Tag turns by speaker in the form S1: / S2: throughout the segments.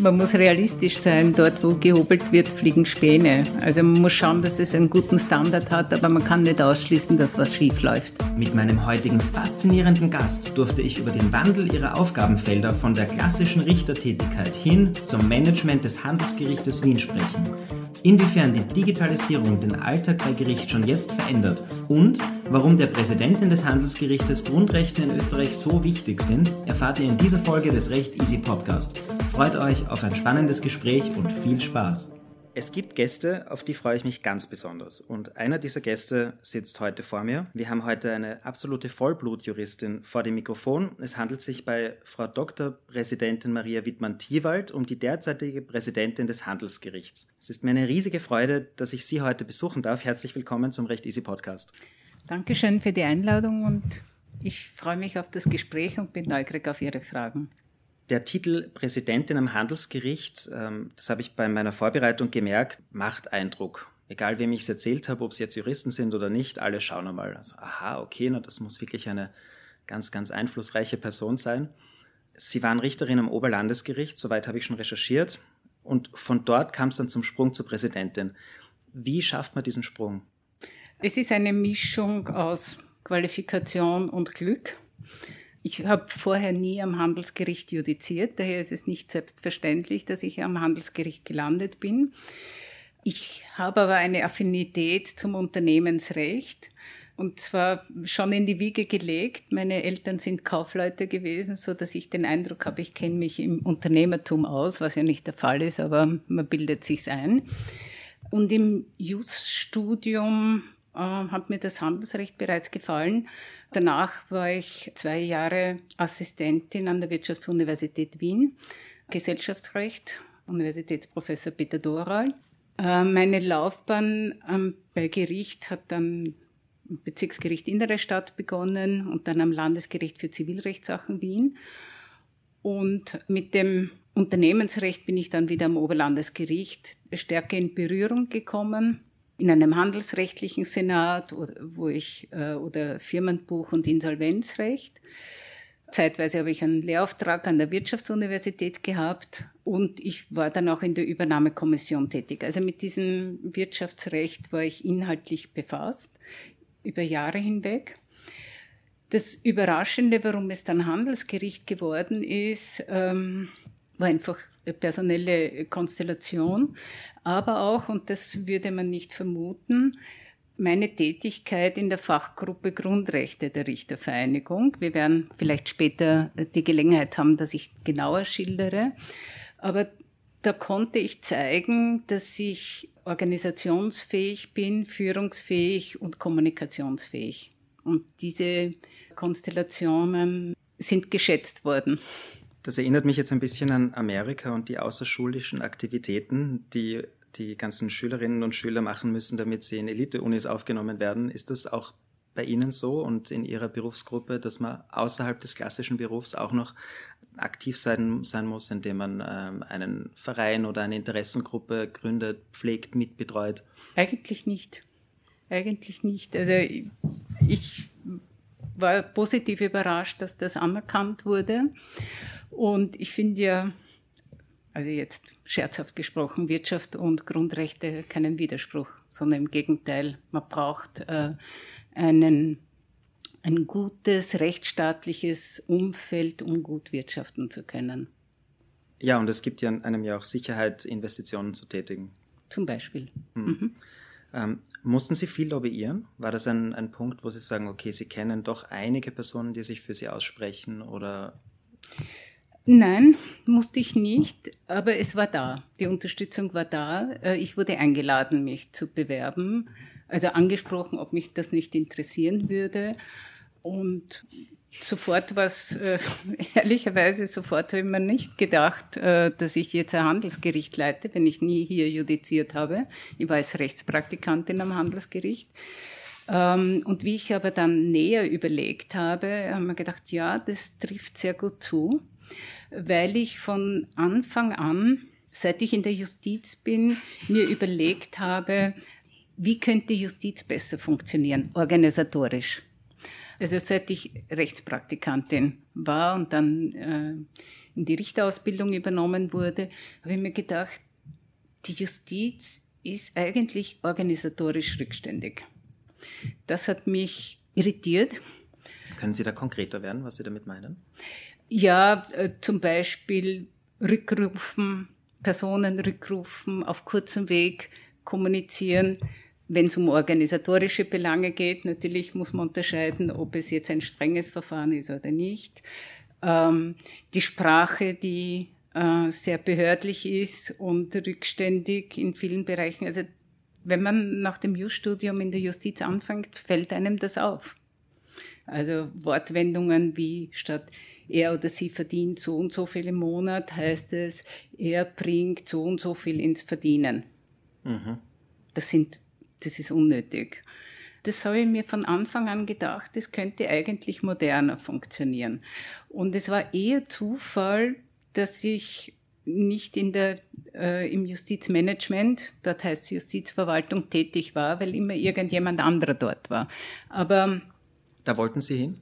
S1: Man muss realistisch sein. Dort, wo gehobelt wird, fliegen Späne. Also man muss schauen, dass es einen guten Standard hat, aber man kann nicht ausschließen, dass was schief läuft.
S2: Mit meinem heutigen faszinierenden Gast durfte ich über den Wandel ihrer Aufgabenfelder von der klassischen Richtertätigkeit hin zum Management des Handelsgerichtes Wien sprechen inwiefern die Digitalisierung den Alltag bei Gericht schon jetzt verändert und warum der Präsidentin des Handelsgerichtes Grundrechte in Österreich so wichtig sind, erfahrt ihr in dieser Folge des Recht Easy Podcast. Freut euch auf ein spannendes Gespräch und viel Spaß. Es gibt Gäste, auf die freue ich mich ganz besonders. Und einer dieser Gäste sitzt heute vor mir. Wir haben heute eine absolute Vollblutjuristin vor dem Mikrofon. Es handelt sich bei Frau Dr. Präsidentin Maria Wittmann-Thiewald um die derzeitige Präsidentin des Handelsgerichts. Es ist mir eine riesige Freude, dass ich Sie heute besuchen darf. Herzlich willkommen zum Recht Easy Podcast.
S1: Dankeschön für die Einladung und ich freue mich auf das Gespräch und bin neugierig auf Ihre Fragen.
S2: Der Titel Präsidentin am Handelsgericht, ähm, das habe ich bei meiner Vorbereitung gemerkt, macht Eindruck. Egal wem ich es erzählt habe, ob es jetzt Juristen sind oder nicht, alle schauen einmal. Also, aha, okay, na, das muss wirklich eine ganz, ganz einflussreiche Person sein. Sie waren Richterin am Oberlandesgericht, soweit habe ich schon recherchiert. Und von dort kam es dann zum Sprung zur Präsidentin. Wie schafft man diesen Sprung?
S1: Es ist eine Mischung aus Qualifikation und Glück. Ich habe vorher nie am Handelsgericht judiziert, daher ist es nicht selbstverständlich, dass ich am Handelsgericht gelandet bin. Ich habe aber eine Affinität zum Unternehmensrecht und zwar schon in die Wiege gelegt. Meine Eltern sind Kaufleute gewesen, so dass ich den Eindruck habe, ich kenne mich im Unternehmertum aus, was ja nicht der Fall ist, aber man bildet sich's ein. Und im Jus-Studium äh, hat mir das Handelsrecht bereits gefallen. Danach war ich zwei Jahre Assistentin an der Wirtschaftsuniversität Wien, Gesellschaftsrecht, Universitätsprofessor Peter Doral. Äh, meine Laufbahn bei Gericht hat dann im Bezirksgericht Innere Stadt begonnen und dann am Landesgericht für Zivilrechtssachen Wien. Und mit dem Unternehmensrecht bin ich dann wieder am Oberlandesgericht stärker in Berührung gekommen in einem handelsrechtlichen Senat, wo ich, äh, oder Firmenbuch und Insolvenzrecht. Zeitweise habe ich einen Lehrauftrag an der Wirtschaftsuniversität gehabt und ich war dann auch in der Übernahmekommission tätig. Also mit diesem Wirtschaftsrecht war ich inhaltlich befasst, über Jahre hinweg. Das Überraschende, warum es dann Handelsgericht geworden ist, ähm, war einfach personelle Konstellation, aber auch, und das würde man nicht vermuten, meine Tätigkeit in der Fachgruppe Grundrechte der Richtervereinigung. Wir werden vielleicht später die Gelegenheit haben, dass ich genauer schildere. Aber da konnte ich zeigen, dass ich organisationsfähig bin, führungsfähig und kommunikationsfähig. Und diese Konstellationen sind geschätzt worden.
S2: Das erinnert mich jetzt ein bisschen an Amerika und die außerschulischen Aktivitäten, die die ganzen Schülerinnen und Schüler machen müssen, damit sie in Elite-Unis aufgenommen werden. Ist das auch bei Ihnen so und in Ihrer Berufsgruppe, dass man außerhalb des klassischen Berufs auch noch aktiv sein, sein muss, indem man ähm, einen Verein oder eine Interessengruppe gründet, pflegt, mitbetreut?
S1: Eigentlich nicht. Eigentlich nicht. Also ich war positiv überrascht, dass das anerkannt wurde. Und ich finde ja, also jetzt scherzhaft gesprochen, Wirtschaft und Grundrechte keinen Widerspruch, sondern im Gegenteil, man braucht äh, einen, ein gutes rechtsstaatliches Umfeld, um gut wirtschaften zu können.
S2: Ja, und es gibt ja einem ja auch Sicherheit, Investitionen zu tätigen.
S1: Zum Beispiel.
S2: Hm. Mhm. Ähm, mussten Sie viel lobbyieren? War das ein, ein Punkt, wo Sie sagen, okay, Sie kennen doch einige Personen, die sich für Sie aussprechen oder
S1: Nein, musste ich nicht, aber es war da. Die Unterstützung war da. Äh, ich wurde eingeladen, mich zu bewerben, also angesprochen, ob mich das nicht interessieren würde. Und sofort was, äh, ehrlicherweise sofort habe ich mir nicht gedacht, äh, dass ich jetzt ein Handelsgericht leite, wenn ich nie hier judiziert habe. Ich war als Rechtspraktikantin am Handelsgericht. Ähm, und wie ich aber dann näher überlegt habe, haben wir gedacht, ja, das trifft sehr gut zu weil ich von Anfang an, seit ich in der Justiz bin, mir überlegt habe, wie könnte Justiz besser funktionieren, organisatorisch. Also seit ich Rechtspraktikantin war und dann äh, in die Richterausbildung übernommen wurde, habe ich mir gedacht, die Justiz ist eigentlich organisatorisch rückständig. Das hat mich irritiert.
S2: Können Sie da konkreter werden, was Sie damit meinen?
S1: Ja, äh, zum Beispiel rückrufen, Personen rückrufen, auf kurzem Weg kommunizieren. Wenn es um organisatorische Belange geht, natürlich muss man unterscheiden, ob es jetzt ein strenges Verfahren ist oder nicht. Ähm, die Sprache, die äh, sehr behördlich ist und rückständig in vielen Bereichen. Also wenn man nach dem Jus-Studium in der Justiz anfängt, fällt einem das auf. Also Wortwendungen wie statt er oder sie verdient so und so viel im Monat, heißt es, er bringt so und so viel ins Verdienen. Mhm. Das sind, das ist unnötig. Das habe ich mir von Anfang an gedacht, das könnte eigentlich moderner funktionieren. Und es war eher Zufall, dass ich nicht in der, äh, im Justizmanagement, dort heißt Justizverwaltung, tätig war, weil immer irgendjemand anderer dort war. Aber.
S2: Da wollten Sie hin?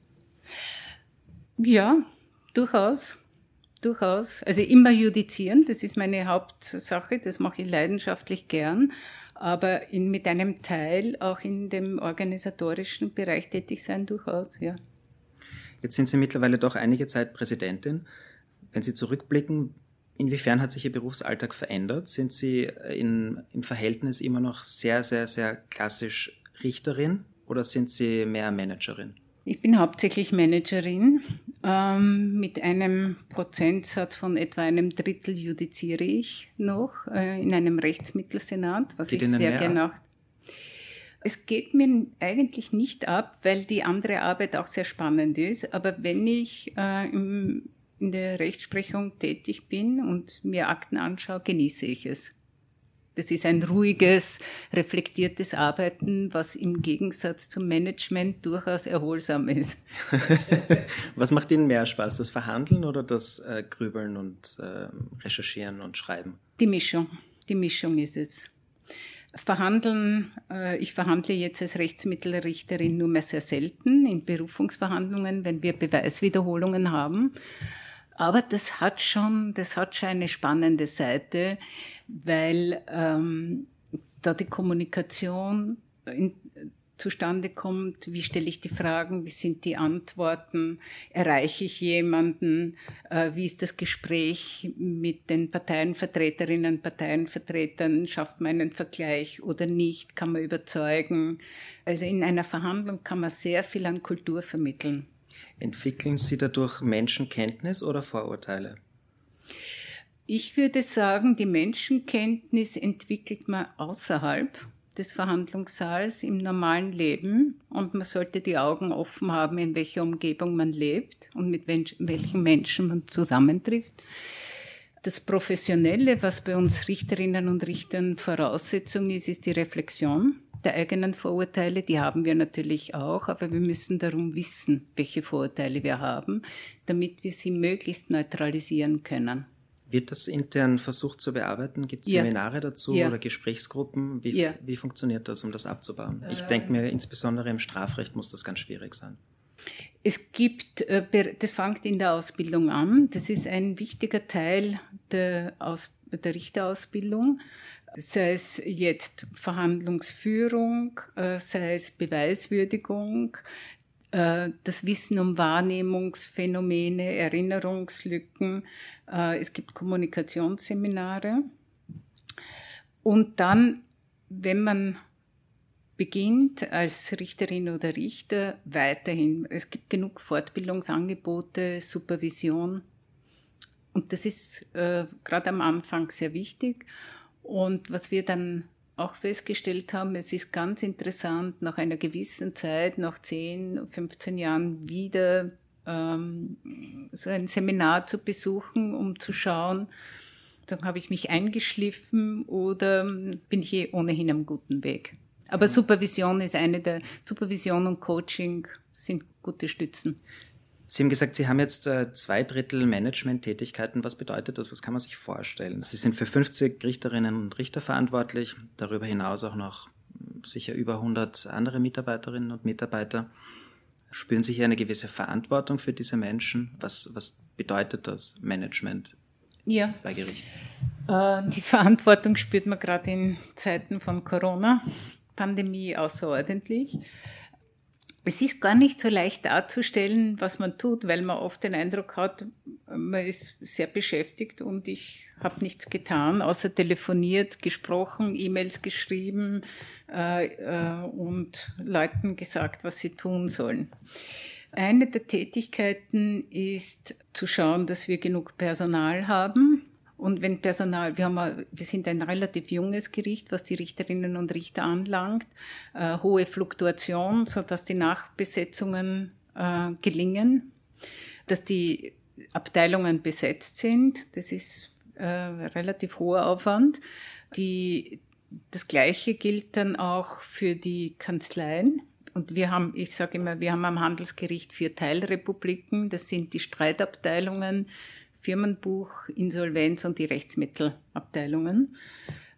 S1: Ja, durchaus. Durchaus. Also immer judizieren, das ist meine Hauptsache, das mache ich leidenschaftlich gern. Aber in, mit einem Teil auch in dem organisatorischen Bereich tätig sein, durchaus, ja.
S2: Jetzt sind Sie mittlerweile doch einige Zeit Präsidentin. Wenn Sie zurückblicken, inwiefern hat sich Ihr Berufsalltag verändert? Sind Sie in, im Verhältnis immer noch sehr, sehr, sehr klassisch Richterin oder sind Sie mehr Managerin?
S1: Ich bin hauptsächlich Managerin. Ähm, mit einem Prozentsatz von etwa einem Drittel judiziere ich noch äh, in einem Rechtsmittelsenat, was Geht ich sehr gerne auch. Es geht mir eigentlich nicht ab, weil die andere Arbeit auch sehr spannend ist. Aber wenn ich äh, im in der Rechtsprechung tätig bin und mir Akten anschaue, genieße ich es. Das ist ein ruhiges, reflektiertes Arbeiten, was im Gegensatz zum Management durchaus erholsam ist.
S2: was macht Ihnen mehr Spaß, das Verhandeln oder das äh, Grübeln und äh, Recherchieren und Schreiben?
S1: Die Mischung. Die Mischung ist es. Verhandeln, äh, ich verhandle jetzt als Rechtsmittelrichterin nur mehr sehr selten in Berufungsverhandlungen, wenn wir Beweiswiederholungen haben. Aber das hat schon, das hat schon eine spannende Seite, weil ähm, da die Kommunikation in, zustande kommt, wie stelle ich die Fragen, wie sind die Antworten, erreiche ich jemanden, äh, wie ist das Gespräch mit den Parteienvertreterinnen, Parteienvertretern, schafft man einen Vergleich oder nicht, kann man überzeugen. Also in einer Verhandlung kann man sehr viel an Kultur vermitteln.
S2: Entwickeln Sie dadurch Menschenkenntnis oder Vorurteile?
S1: Ich würde sagen, die Menschenkenntnis entwickelt man außerhalb des Verhandlungssaals im normalen Leben und man sollte die Augen offen haben, in welcher Umgebung man lebt und mit welchen Menschen man zusammentrifft. Das Professionelle, was bei uns Richterinnen und Richtern Voraussetzung ist, ist die Reflexion der eigenen Vorurteile, die haben wir natürlich auch, aber wir müssen darum wissen, welche Vorurteile wir haben, damit wir sie möglichst neutralisieren können.
S2: Wird das intern versucht zu bearbeiten? Gibt es ja. Seminare dazu ja. oder Gesprächsgruppen? Wie, ja. wie funktioniert das, um das abzubauen? Ich äh. denke mir, insbesondere im Strafrecht muss das ganz schwierig sein.
S1: Es gibt, äh, das fängt in der Ausbildung an. Das ist ein wichtiger Teil der, Aus, der Richterausbildung sei es jetzt Verhandlungsführung, äh, sei es Beweiswürdigung, das Wissen um Wahrnehmungsphänomene, Erinnerungslücken. Äh, es gibt Kommunikationsseminare. Und dann, wenn man beginnt als Richterin oder Richter, weiterhin. Es gibt genug Fortbildungsangebote, Supervision. Und das ist äh, gerade am Anfang sehr wichtig. Und was wir dann auch festgestellt haben, es ist ganz interessant, nach einer gewissen Zeit, nach 10, 15 Jahren wieder ähm, so ein Seminar zu besuchen, um zu schauen, dann habe ich mich eingeschliffen oder bin ich eh ohnehin am guten Weg. Aber mhm. Supervision ist eine der, Supervision und Coaching sind gute Stützen.
S2: Sie haben gesagt, Sie haben jetzt äh, zwei Drittel Management-Tätigkeiten. Was bedeutet das? Was kann man sich vorstellen? Sie sind für 50 Richterinnen und Richter verantwortlich, darüber hinaus auch noch sicher über 100 andere Mitarbeiterinnen und Mitarbeiter. Spüren Sie hier eine gewisse Verantwortung für diese Menschen? Was, was bedeutet das Management
S1: ja.
S2: bei Gericht?
S1: Äh, die Verantwortung spürt man gerade in Zeiten von Corona-Pandemie außerordentlich. Es ist gar nicht so leicht darzustellen, was man tut, weil man oft den Eindruck hat, man ist sehr beschäftigt und ich habe nichts getan, außer telefoniert, gesprochen, E-Mails geschrieben äh, äh, und Leuten gesagt, was sie tun sollen. Eine der Tätigkeiten ist zu schauen, dass wir genug Personal haben. Und wenn Personal, wir, haben, wir sind ein relativ junges Gericht, was die Richterinnen und Richter anlangt, äh, hohe Fluktuation, so dass die Nachbesetzungen äh, gelingen, dass die Abteilungen besetzt sind. Das ist äh, relativ hoher Aufwand. Die, das Gleiche gilt dann auch für die Kanzleien. Und wir haben, ich sage immer, wir haben am Handelsgericht vier Teilrepubliken. Das sind die Streitabteilungen, Firmenbuch, Insolvenz und die Rechtsmittelabteilungen.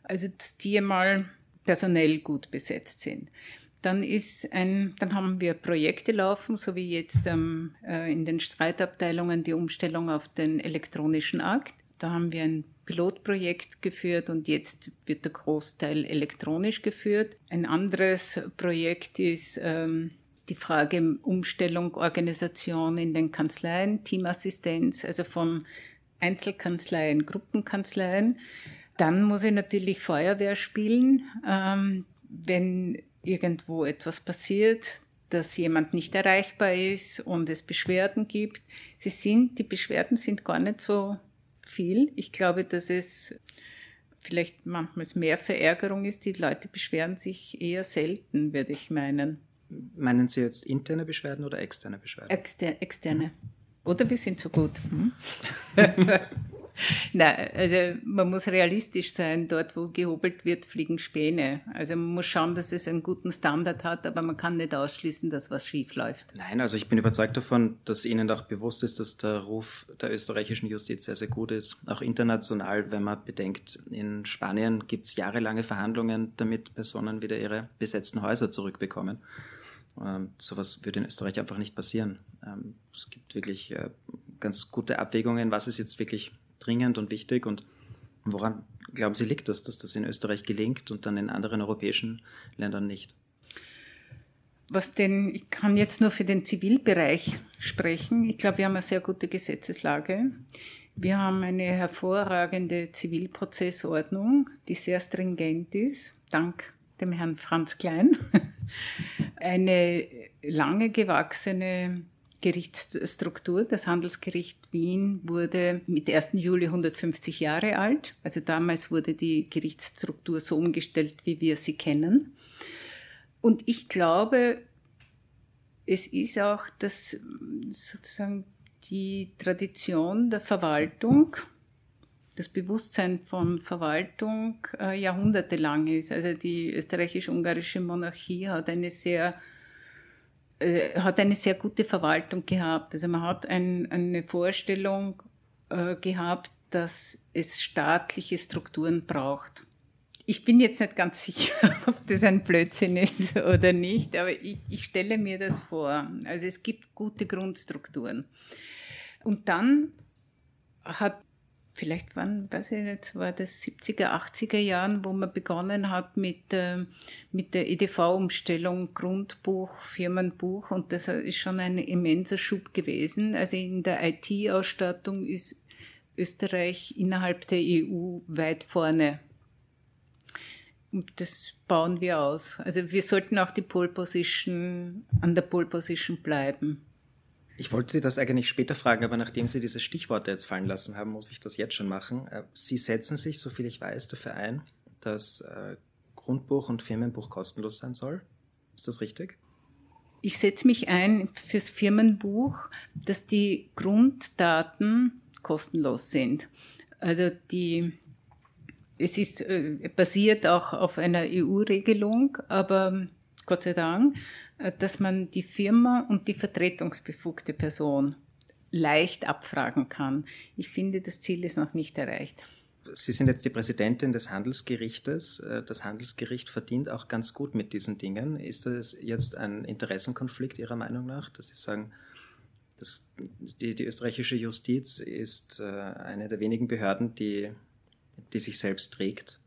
S1: Also, die einmal personell gut besetzt sind. Dann ist ein, dann haben wir Projekte laufen, so wie jetzt ähm, äh, in den Streitabteilungen die Umstellung auf den elektronischen Akt. Da haben wir ein Pilotprojekt geführt und jetzt wird der Großteil elektronisch geführt. Ein anderes Projekt ist ähm, die Frage Umstellung, Organisation in den Kanzleien, Teamassistenz, also von Einzelkanzleien, Gruppenkanzleien. Dann muss ich natürlich Feuerwehr spielen, ähm, wenn irgendwo etwas passiert, dass jemand nicht erreichbar ist und es Beschwerden gibt. Sie sind, die Beschwerden sind gar nicht so viel. Ich glaube, dass es vielleicht manchmal mehr Verärgerung ist. Die Leute beschweren sich eher selten, würde ich meinen.
S2: Meinen Sie jetzt interne Beschwerden oder externe Beschwerden?
S1: Exter externe. Oder wir sind so gut. Hm? Nein, also man muss realistisch sein. Dort, wo gehobelt wird, fliegen Späne. Also man muss schauen, dass es einen guten Standard hat, aber man kann nicht ausschließen, dass was schief läuft.
S2: Nein, also ich bin überzeugt davon, dass Ihnen auch bewusst ist, dass der Ruf der österreichischen Justiz sehr, sehr gut ist. Auch international, wenn man bedenkt, in Spanien gibt es jahrelange Verhandlungen, damit Personen wieder ihre besetzten Häuser zurückbekommen. Ähm, sowas würde in Österreich einfach nicht passieren. Ähm, es gibt wirklich äh, ganz gute Abwägungen, was ist jetzt wirklich dringend und wichtig und woran glauben Sie liegt das, dass das in Österreich gelingt und dann in anderen europäischen Ländern nicht?
S1: Was denn, ich kann jetzt nur für den Zivilbereich sprechen. Ich glaube, wir haben eine sehr gute Gesetzeslage. Wir haben eine hervorragende Zivilprozessordnung, die sehr stringent ist, dank dem Herrn Franz Klein. Eine lange gewachsene Gerichtsstruktur. Das Handelsgericht Wien wurde mit 1. Juli 150 Jahre alt. Also damals wurde die Gerichtsstruktur so umgestellt, wie wir sie kennen. Und ich glaube, es ist auch das sozusagen die Tradition der Verwaltung, das Bewusstsein von Verwaltung äh, jahrhundertelang ist. Also die österreichisch-ungarische Monarchie hat eine sehr äh, hat eine sehr gute Verwaltung gehabt. Also man hat ein, eine Vorstellung äh, gehabt, dass es staatliche Strukturen braucht. Ich bin jetzt nicht ganz sicher, ob das ein Blödsinn ist oder nicht, aber ich, ich stelle mir das vor. Also es gibt gute Grundstrukturen. Und dann hat vielleicht waren, weiß ich nicht, war das 70er, 80er Jahren, wo man begonnen hat mit, äh, mit der EDV-Umstellung, Grundbuch, Firmenbuch und das ist schon ein immenser Schub gewesen. Also in der IT-Ausstattung ist Österreich innerhalb der EU weit vorne. Und das bauen wir aus. Also wir sollten auch die Pole Position, an der Pole Position bleiben.
S2: Ich wollte Sie das eigentlich später fragen, aber nachdem Sie diese Stichworte jetzt fallen lassen haben, muss ich das jetzt schon machen. Äh, Sie setzen sich, soviel ich weiß, dafür ein, dass äh, Grundbuch und Firmenbuch kostenlos sein soll. Ist das richtig?
S1: Ich setze mich ein fürs Firmenbuch, dass die Grunddaten kostenlos sind. Also die, es ist äh, basiert auch auf einer EU-Regelung, aber Gott sei Dank dass man die Firma und die vertretungsbefugte Person leicht abfragen kann. Ich finde, das Ziel ist noch nicht erreicht.
S2: Sie sind jetzt die Präsidentin des Handelsgerichtes. Äh, das Handelsgericht verdient auch ganz gut mit diesen Dingen. Ist das jetzt ein Interessenkonflikt Ihrer Meinung nach, dass Sie sagen, dass die, die österreichische Justiz ist äh, eine der wenigen Behörden, die, die sich selbst trägt?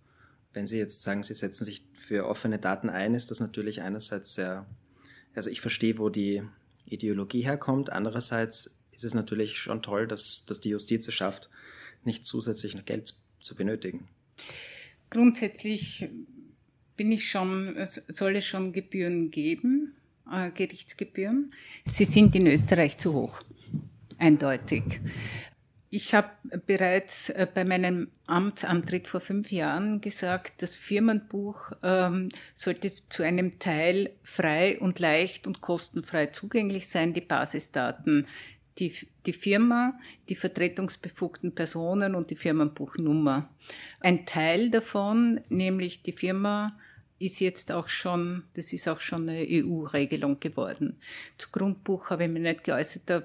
S2: Wenn Sie jetzt sagen, Sie setzen sich für offene Daten ein, ist das natürlich einerseits sehr, also ich verstehe, wo die Ideologie herkommt. Andererseits ist es natürlich schon toll, dass, dass die Justiz es schafft, nicht zusätzlich noch Geld zu benötigen.
S1: Grundsätzlich bin ich schon, soll es schon Gebühren geben, äh, Gerichtsgebühren. Sie sind in Österreich zu hoch, eindeutig. Ich habe bereits äh, bei meinem Amtsantritt vor fünf Jahren gesagt, das Firmenbuch ähm, sollte zu einem Teil frei und leicht und kostenfrei zugänglich sein, die Basisdaten die, die Firma, die vertretungsbefugten Personen und die Firmenbuchnummer. Ein Teil davon, nämlich die Firma, ist jetzt auch schon, das ist auch schon eine EU-Regelung geworden. Zu Grundbuch habe ich mich nicht geäußert, da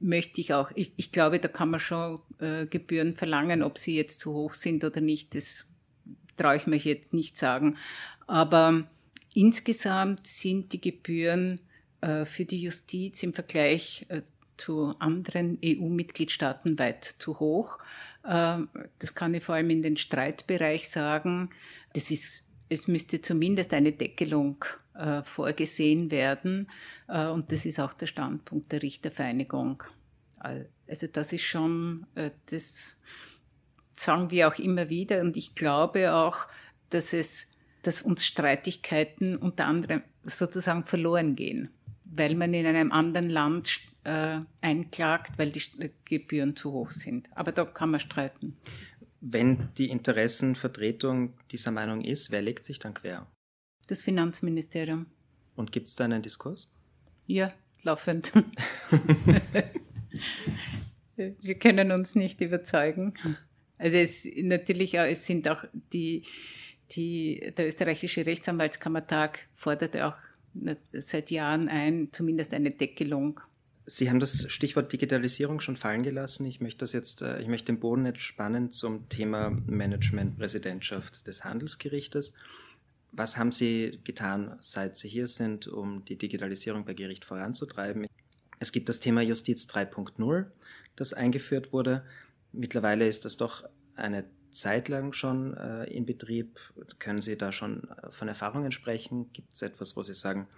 S1: möchte ich auch, ich, ich glaube, da kann man schon äh, Gebühren verlangen, ob sie jetzt zu hoch sind oder nicht, das traue ich mich jetzt nicht sagen. Aber insgesamt sind die Gebühren äh, für die Justiz im Vergleich äh, zu anderen EU-Mitgliedstaaten weit zu hoch. Äh, das kann ich vor allem in den Streitbereich sagen. Das ist, es müsste zumindest eine Deckelung vorgesehen werden. Und das ist auch der Standpunkt der Richtervereinigung. Also das ist schon, das sagen wir auch immer wieder. Und ich glaube auch, dass es, dass uns Streitigkeiten unter anderem sozusagen verloren gehen weil man in einem anderen Land äh, einklagt, weil die Gebühren zu hoch sind. Aber da kann man streiten.
S2: Wenn die Interessenvertretung dieser Meinung ist, wer legt sich dann quer?
S1: Das Finanzministerium.
S2: Und gibt es da einen Diskurs?
S1: Ja, laufend. Wir können uns nicht überzeugen. Also es natürlich auch, es sind auch die, die, der österreichische Rechtsanwaltskammertag fordert auch seit Jahren ein, zumindest eine Deckelung.
S2: Sie haben das Stichwort Digitalisierung schon fallen gelassen. Ich möchte das jetzt, äh, ich möchte den Boden jetzt spannen zum Thema Management-Präsidentschaft des Handelsgerichtes. Was haben Sie getan, seit Sie hier sind, um die Digitalisierung bei Gericht voranzutreiben? Es gibt das Thema Justiz 3.0, das eingeführt wurde. Mittlerweile ist das doch eine Zeit lang schon äh, in Betrieb? Können Sie da schon äh, von Erfahrungen sprechen? Gibt es etwas, wo Sie sagen,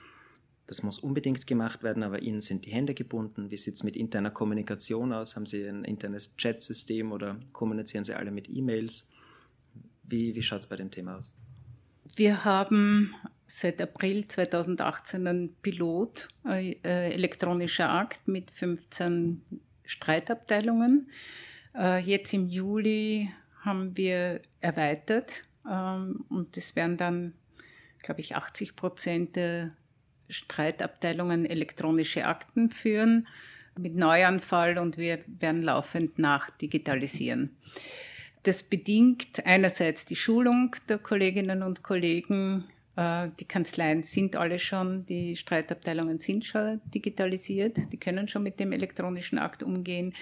S2: das muss unbedingt gemacht werden, aber Ihnen sind die Hände gebunden? Wie sieht es mit interner Kommunikation aus? Haben Sie ein internes Chatsystem oder kommunizieren Sie alle mit E-Mails? Wie, wie schaut es bei dem Thema aus?
S1: Wir haben seit April 2018 einen Pilot, äh, äh, elektronischer Akt mit 15 Streitabteilungen. Äh, jetzt im Juli haben wir erweitert ähm, und es werden dann, glaube ich, 80 Prozent der Streitabteilungen elektronische Akten führen mit Neuanfall und wir werden laufend nachdigitalisieren. Das bedingt einerseits die Schulung der Kolleginnen und Kollegen die Kanzleien sind alle schon, die Streitabteilungen sind schon digitalisiert, die können schon mit dem elektronischen Akt umgehen.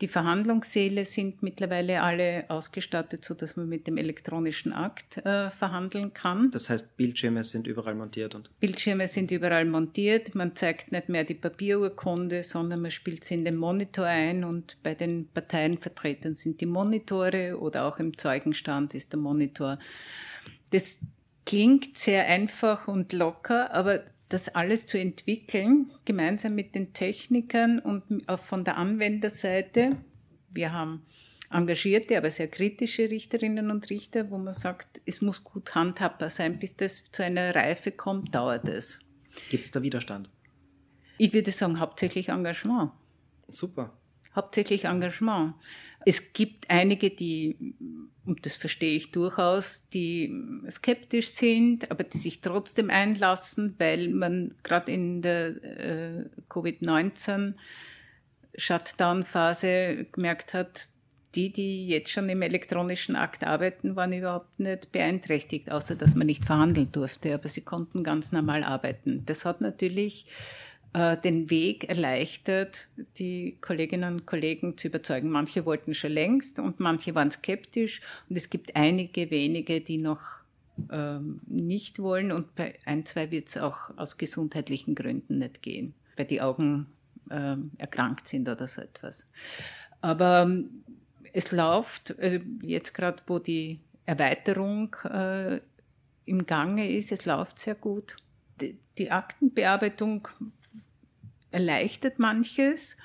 S1: Die Verhandlungssäle sind mittlerweile alle ausgestattet, so dass man mit dem elektronischen Akt äh, verhandeln kann.
S2: Das heißt, Bildschirme sind überall montiert und
S1: Bildschirme sind überall montiert. Man zeigt nicht mehr die Papierurkunde, sondern man spielt sie in den Monitor ein und bei den Parteienvertretern sind die Monitore oder auch im Zeugenstand ist der Monitor. Das klingt sehr einfach und locker, aber das alles zu entwickeln, gemeinsam mit den Technikern und auch von der Anwenderseite. Wir haben engagierte, aber sehr kritische Richterinnen und Richter, wo man sagt, es muss gut handhabbar sein, bis das zu einer Reife kommt, dauert es.
S2: Gibt es da Widerstand?
S1: Ich würde sagen, hauptsächlich Engagement.
S2: Super.
S1: Hauptsächlich Engagement. Es gibt einige, die, und das verstehe ich durchaus, die skeptisch sind, aber die sich trotzdem einlassen, weil man gerade in der äh, Covid-19 Shutdown-Phase gemerkt hat, die, die jetzt schon im elektronischen Akt arbeiten, waren überhaupt nicht beeinträchtigt, außer dass man nicht verhandeln durfte, aber sie konnten ganz normal arbeiten. Das hat natürlich äh, den Weg erleichtert, die Kolleginnen und Kollegen zu überzeugen. Manche wollten schon längst und manche waren skeptisch und es gibt einige wenige, die noch ähm, nicht wollen und bei ein, zwei wird es auch aus gesundheitlichen Gründen nicht gehen, weil die Augen äh, erkrankt sind oder so etwas. Aber ähm, es läuft, also jetzt gerade, wo die Erweiterung äh, im Gange ist, es läuft sehr gut. Die, die Aktenbearbeitung erleichtert manches,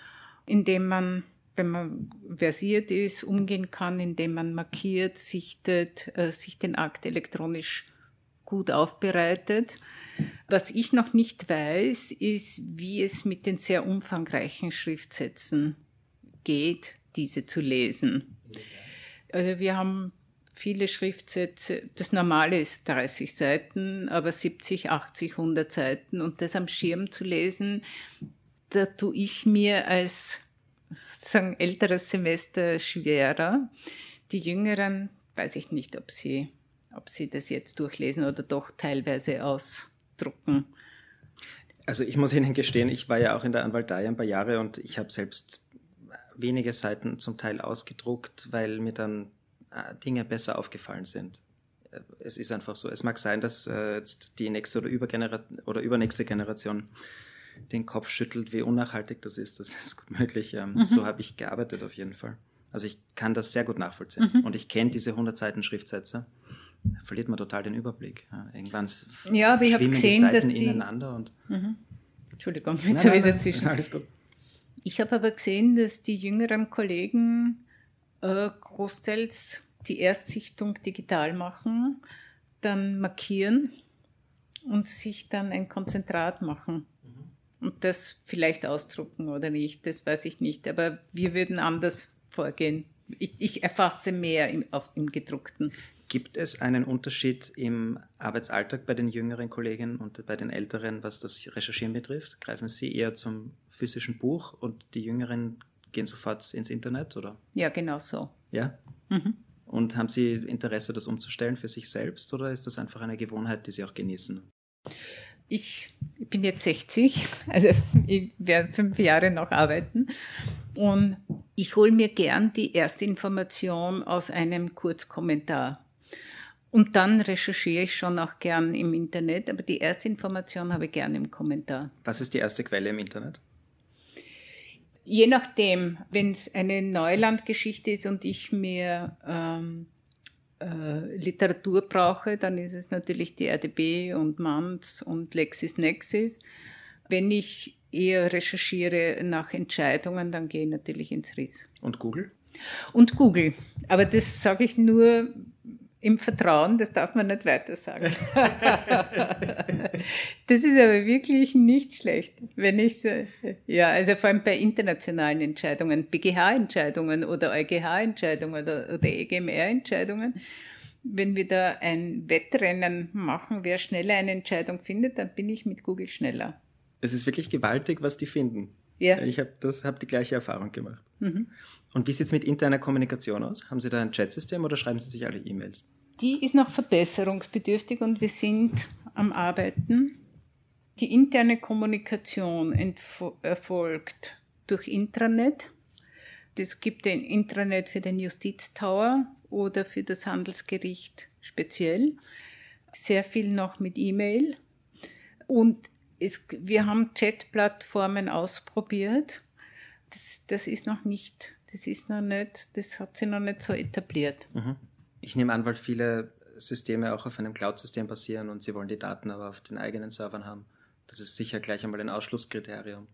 S1: indem man, wenn man versiert ist, umgehen kann, indem man markiert, sichtet, äh, sich den Akt elektronisch gut aufbereitet. Was ich noch nicht weiß, ist, wie es mit den sehr umfangreichen Schriftsätzen geht, diese zu lesen. Also wir haben viele Schriftsätze, das normale ist 30 Seiten, aber 70, 80, 100 Seiten und das am Schirm zu lesen, da tue ich mir als sozusagen älteres Semester schwerer. Die Jüngeren, weiß ich nicht, ob sie, ob sie das jetzt durchlesen oder doch teilweise ausdrucken.
S2: Also ich muss Ihnen gestehen, ich war ja auch in der Anwaltei ein paar Jahre und ich habe selbst wenige Seiten zum Teil ausgedruckt, weil mir dann äh, Dinge besser aufgefallen sind. Äh, es ist einfach so. Es mag sein, dass äh, jetzt die nächste oder, oder übernächste Generation den Kopf schüttelt, wie unnachhaltig das ist. Das ist gut möglich. Ähm, mhm. So habe ich gearbeitet auf jeden Fall. Also ich kann das sehr gut nachvollziehen. Mhm. Und ich kenne diese 100 Seiten Schriftsätze. Da verliert man total den Überblick. irgendwann
S1: ja, aber ich schwimmen gesehen, die Seiten die...
S2: ineinander. Und
S1: mhm. Entschuldigung, jetzt nein, wieder zwischen.
S2: Alles gut.
S1: Ich habe aber gesehen, dass die jüngeren Kollegen äh, großteils die Erstsichtung digital machen, dann markieren und sich dann ein Konzentrat machen. Und das vielleicht ausdrucken oder nicht, das weiß ich nicht. Aber wir würden anders vorgehen. Ich, ich erfasse mehr im, auf, im gedruckten.
S2: Gibt es einen Unterschied im Arbeitsalltag bei den jüngeren Kollegen und bei den älteren, was das Recherchieren betrifft? Greifen Sie eher zum physischen Buch und die Jüngeren gehen sofort ins Internet, oder?
S1: Ja, genau so.
S2: Ja? Mhm. Und haben Sie Interesse, das umzustellen für sich selbst oder ist das einfach eine Gewohnheit, die Sie auch genießen?
S1: Ich, ich bin jetzt 60, also ich werde fünf Jahre noch arbeiten und ich hole mir gern die erste Information aus einem Kurzkommentar. Und dann recherchiere ich schon auch gern im Internet, aber die erste Information habe ich gern im Kommentar.
S2: Was ist die erste Quelle im Internet?
S1: Je nachdem, wenn es eine Neulandgeschichte ist und ich mir ähm, äh, Literatur brauche, dann ist es natürlich die RDB und Manz und LexisNexis. Wenn ich eher recherchiere nach Entscheidungen, dann gehe ich natürlich ins RIS.
S2: Und Google?
S1: Und Google. Aber das sage ich nur, im Vertrauen, das darf man nicht weiter sagen. das ist aber wirklich nicht schlecht, wenn ich so, ja, also vor allem bei internationalen Entscheidungen, BGH-Entscheidungen oder EuGH-Entscheidungen oder, oder EGMR-Entscheidungen, wenn wir da ein Wettrennen machen, wer schneller eine Entscheidung findet, dann bin ich mit Google schneller.
S2: Es ist wirklich gewaltig, was die finden. Ja. Ich habe hab die gleiche Erfahrung gemacht. Mhm. Und wie sieht es mit interner Kommunikation aus? Haben Sie da ein Chatsystem oder schreiben Sie sich alle E-Mails?
S1: Die ist noch verbesserungsbedürftig und wir sind am Arbeiten. Die interne Kommunikation erfolgt durch Intranet. Es gibt ein Intranet für den Justiztower oder für das Handelsgericht speziell. Sehr viel noch mit E-Mail. Und es, wir haben Chatplattformen ausprobiert. Das, das ist noch nicht das ist noch nicht, das hat sich noch nicht so etabliert.
S2: Mhm. Ich nehme an, weil viele Systeme auch auf einem Cloud-System basieren und sie wollen die Daten aber auf den eigenen Servern haben. Das ist sicher gleich einmal ein Ausschlusskriterium.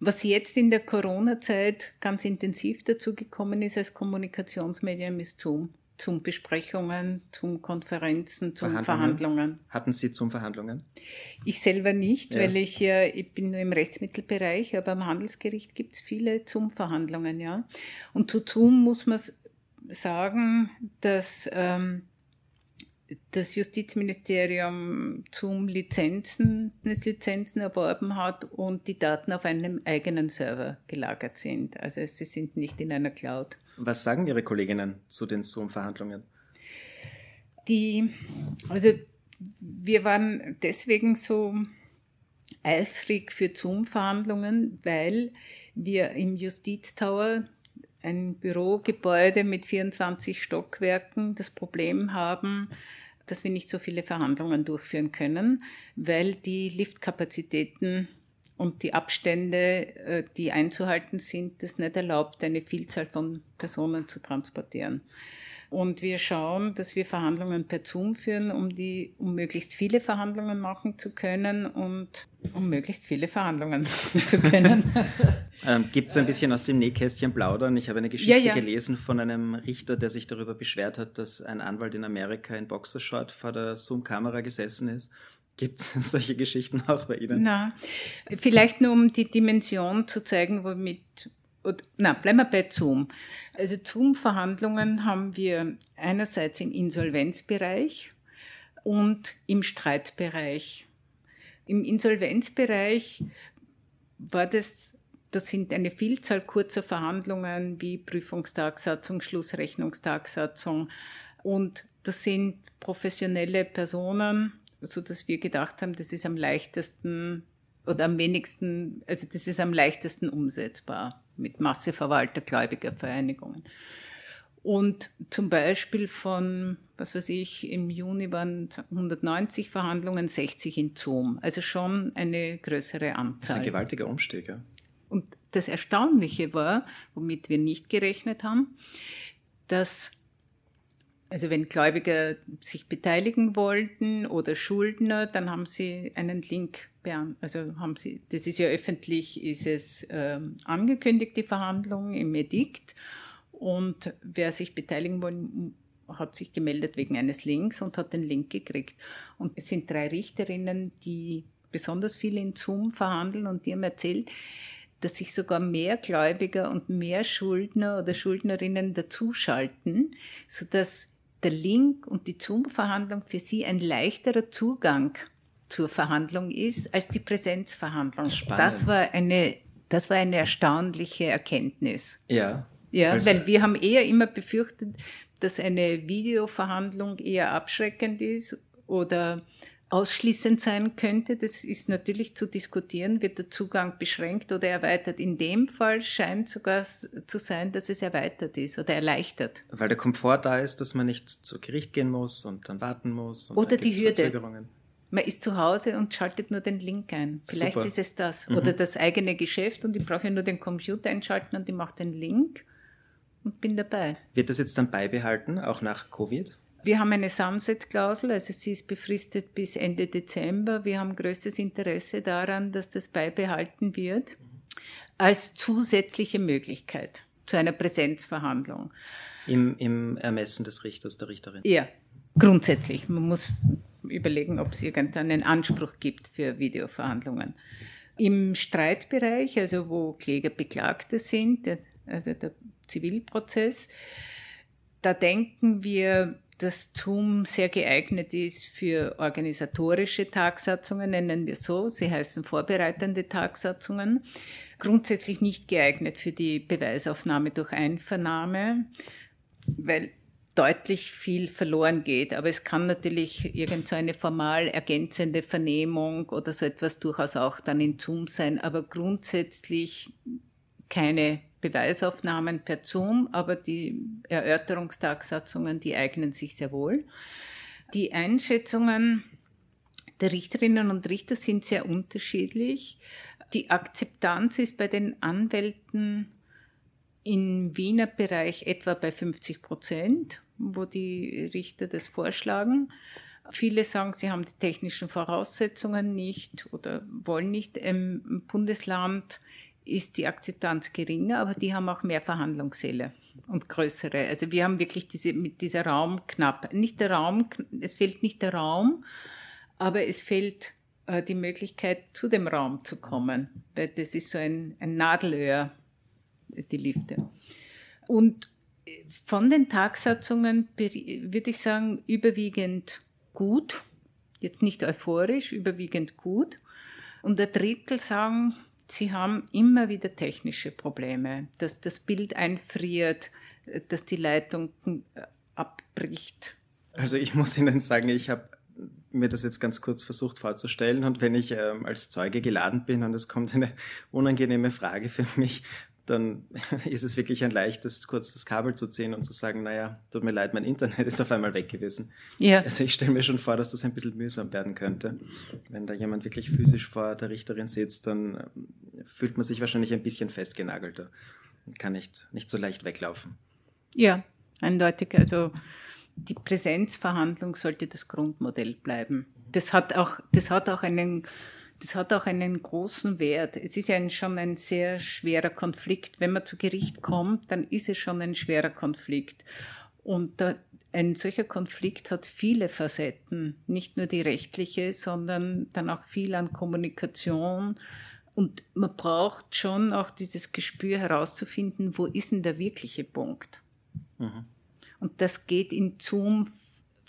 S1: Was jetzt in der Corona-Zeit ganz intensiv dazu gekommen ist als Kommunikationsmedium, ist Zoom. Zoom-Besprechungen, Zoom-Konferenzen, Zoom-Verhandlungen.
S2: Hatten Sie Zoom-Verhandlungen?
S1: Ich selber nicht, ja. weil ich ja, ich bin nur im Rechtsmittelbereich, aber am Handelsgericht gibt es viele Zoom-Verhandlungen, ja. Und zu Zoom muss man sagen, dass ähm, das Justizministerium zum Lizenzen, Lizenzen erworben hat und die Daten auf einem eigenen Server gelagert sind. Also sie sind nicht in einer Cloud.
S2: Was sagen Ihre Kolleginnen zu den Zoom-Verhandlungen?
S1: Die, also wir waren deswegen so eifrig für Zoom-Verhandlungen, weil wir im Justiztower ein Bürogebäude mit 24 Stockwerken das Problem haben, dass wir nicht so viele Verhandlungen durchführen können, weil die Liftkapazitäten und die Abstände, äh, die einzuhalten sind, das nicht erlaubt, eine Vielzahl von Personen zu transportieren. Und wir schauen, dass wir Verhandlungen per Zoom führen, um die, um möglichst viele Verhandlungen machen zu können und um möglichst viele Verhandlungen zu können.
S2: ähm, Gibt es ein bisschen aus dem Nähkästchen plaudern? Ich habe eine Geschichte ja, ja. gelesen von einem Richter, der sich darüber beschwert hat, dass ein Anwalt in Amerika in Boxershort vor der Zoom-Kamera gesessen ist. Gibt es solche Geschichten auch bei Ihnen?
S1: Na, vielleicht nur um die Dimension zu zeigen, womit, na, bleiben wir bei Zoom. Also Zoom-Verhandlungen haben wir einerseits im Insolvenzbereich und im Streitbereich. Im Insolvenzbereich war das, das sind eine Vielzahl kurzer Verhandlungen wie Prüfungstagsatzung, Schlussrechnungstagsatzung und das sind professionelle Personen, so dass wir gedacht haben, das ist am leichtesten oder am wenigsten, also das ist am leichtesten umsetzbar mit Masseverwalter gläubiger Vereinigungen. Und zum Beispiel von, was weiß ich, im Juni waren 190 Verhandlungen, 60 in Zoom. Also schon eine größere Anzahl. Das ist
S2: ein gewaltiger Umstieg, ja.
S1: Und das Erstaunliche war, womit wir nicht gerechnet haben, dass also wenn Gläubiger sich beteiligen wollten oder Schuldner, dann haben sie einen Link also haben sie, das ist ja öffentlich, ist es ähm, angekündigt, die Verhandlung im Edikt. Und wer sich beteiligen wollte, hat sich gemeldet wegen eines Links und hat den Link gekriegt. Und es sind drei Richterinnen, die besonders viel in Zoom verhandeln und die haben erzählt, dass sich sogar mehr Gläubiger und mehr Schuldner oder Schuldnerinnen dazuschalten, sodass der Link und die Zoom-Verhandlung für sie ein leichterer Zugang zur Verhandlung ist als die Präsenzverhandlung. Spannend. Das war eine, das war eine erstaunliche Erkenntnis.
S2: Ja.
S1: Ja, weil wir haben eher immer befürchtet, dass eine Videoverhandlung eher abschreckend ist oder ausschließend sein könnte. Das ist natürlich zu diskutieren, wird der Zugang beschränkt oder erweitert. In dem Fall scheint sogar zu sein, dass es erweitert ist oder erleichtert.
S2: Weil der Komfort da ist, dass man nicht zu Gericht gehen muss und dann warten muss.
S1: oder die Hürde. Man ist zu Hause und schaltet nur den Link ein. Vielleicht Super. ist es das. Mhm. Oder das eigene Geschäft und ich brauche nur den Computer einschalten und ich mache den Link und bin dabei.
S2: Wird das jetzt dann beibehalten, auch nach Covid?
S1: Wir haben eine Sunset-Klausel, also sie ist befristet bis Ende Dezember. Wir haben größtes Interesse daran, dass das beibehalten wird als zusätzliche Möglichkeit zu einer Präsenzverhandlung.
S2: Im, Im Ermessen des Richters, der Richterin?
S1: Ja, grundsätzlich. Man muss überlegen, ob es irgendeinen Anspruch gibt für Videoverhandlungen. Im Streitbereich, also wo Kläger Beklagte sind, also der Zivilprozess, da denken wir, dass Zoom sehr geeignet ist für organisatorische Tagsatzungen, nennen wir so. Sie heißen vorbereitende Tagsatzungen. Grundsätzlich nicht geeignet für die Beweisaufnahme durch Einvernahme, weil deutlich viel verloren geht. Aber es kann natürlich irgendeine so formal ergänzende Vernehmung oder so etwas durchaus auch dann in Zoom sein, aber grundsätzlich keine Beweisaufnahmen per Zoom, aber die Erörterungstagsatzungen, die eignen sich sehr wohl. Die Einschätzungen der Richterinnen und Richter sind sehr unterschiedlich. Die Akzeptanz ist bei den Anwälten im Wiener Bereich etwa bei 50 Prozent, wo die Richter das vorschlagen. Viele sagen, sie haben die technischen Voraussetzungen nicht oder wollen nicht. Im Bundesland ist die Akzeptanz geringer, aber die haben auch mehr Verhandlungssäle und größere. Also wir haben wirklich diese, mit dieser Raum knapp. Nicht der Raum, es fehlt nicht der Raum, aber es fehlt äh, die Möglichkeit, zu dem Raum zu kommen, weil das ist so ein, ein Nadelöhr, die Lifte. Und von den Tagsatzungen würde ich sagen, überwiegend gut, jetzt nicht euphorisch, überwiegend gut. Und ein Drittel sagen, Sie haben immer wieder technische Probleme, dass das Bild einfriert, dass die Leitung äh, abbricht.
S2: Also ich muss Ihnen sagen, ich habe mir das jetzt ganz kurz versucht vorzustellen und wenn ich ähm, als Zeuge geladen bin und es kommt eine unangenehme Frage für mich, dann ist es wirklich ein leichtes, kurz das Kabel zu ziehen und zu sagen, naja, tut mir leid, mein Internet ist auf einmal weg gewesen. Ja. Also ich stelle mir schon vor, dass das ein bisschen mühsam werden könnte. Wenn da jemand wirklich physisch vor der Richterin sitzt, dann ähm, fühlt man sich wahrscheinlich ein bisschen festgenagelter und kann nicht, nicht so leicht weglaufen.
S1: Ja, eindeutig. Also die Präsenzverhandlung sollte das Grundmodell bleiben. Das hat auch, das hat auch einen das hat auch einen großen Wert. Es ist ja schon ein sehr schwerer Konflikt. Wenn man zu Gericht kommt, dann ist es schon ein schwerer Konflikt. Und da, ein solcher Konflikt hat viele Facetten, nicht nur die rechtliche, sondern dann auch viel an Kommunikation. Und man braucht schon auch dieses Gespür herauszufinden, wo ist denn der wirkliche Punkt. Mhm. Und das geht in Zoom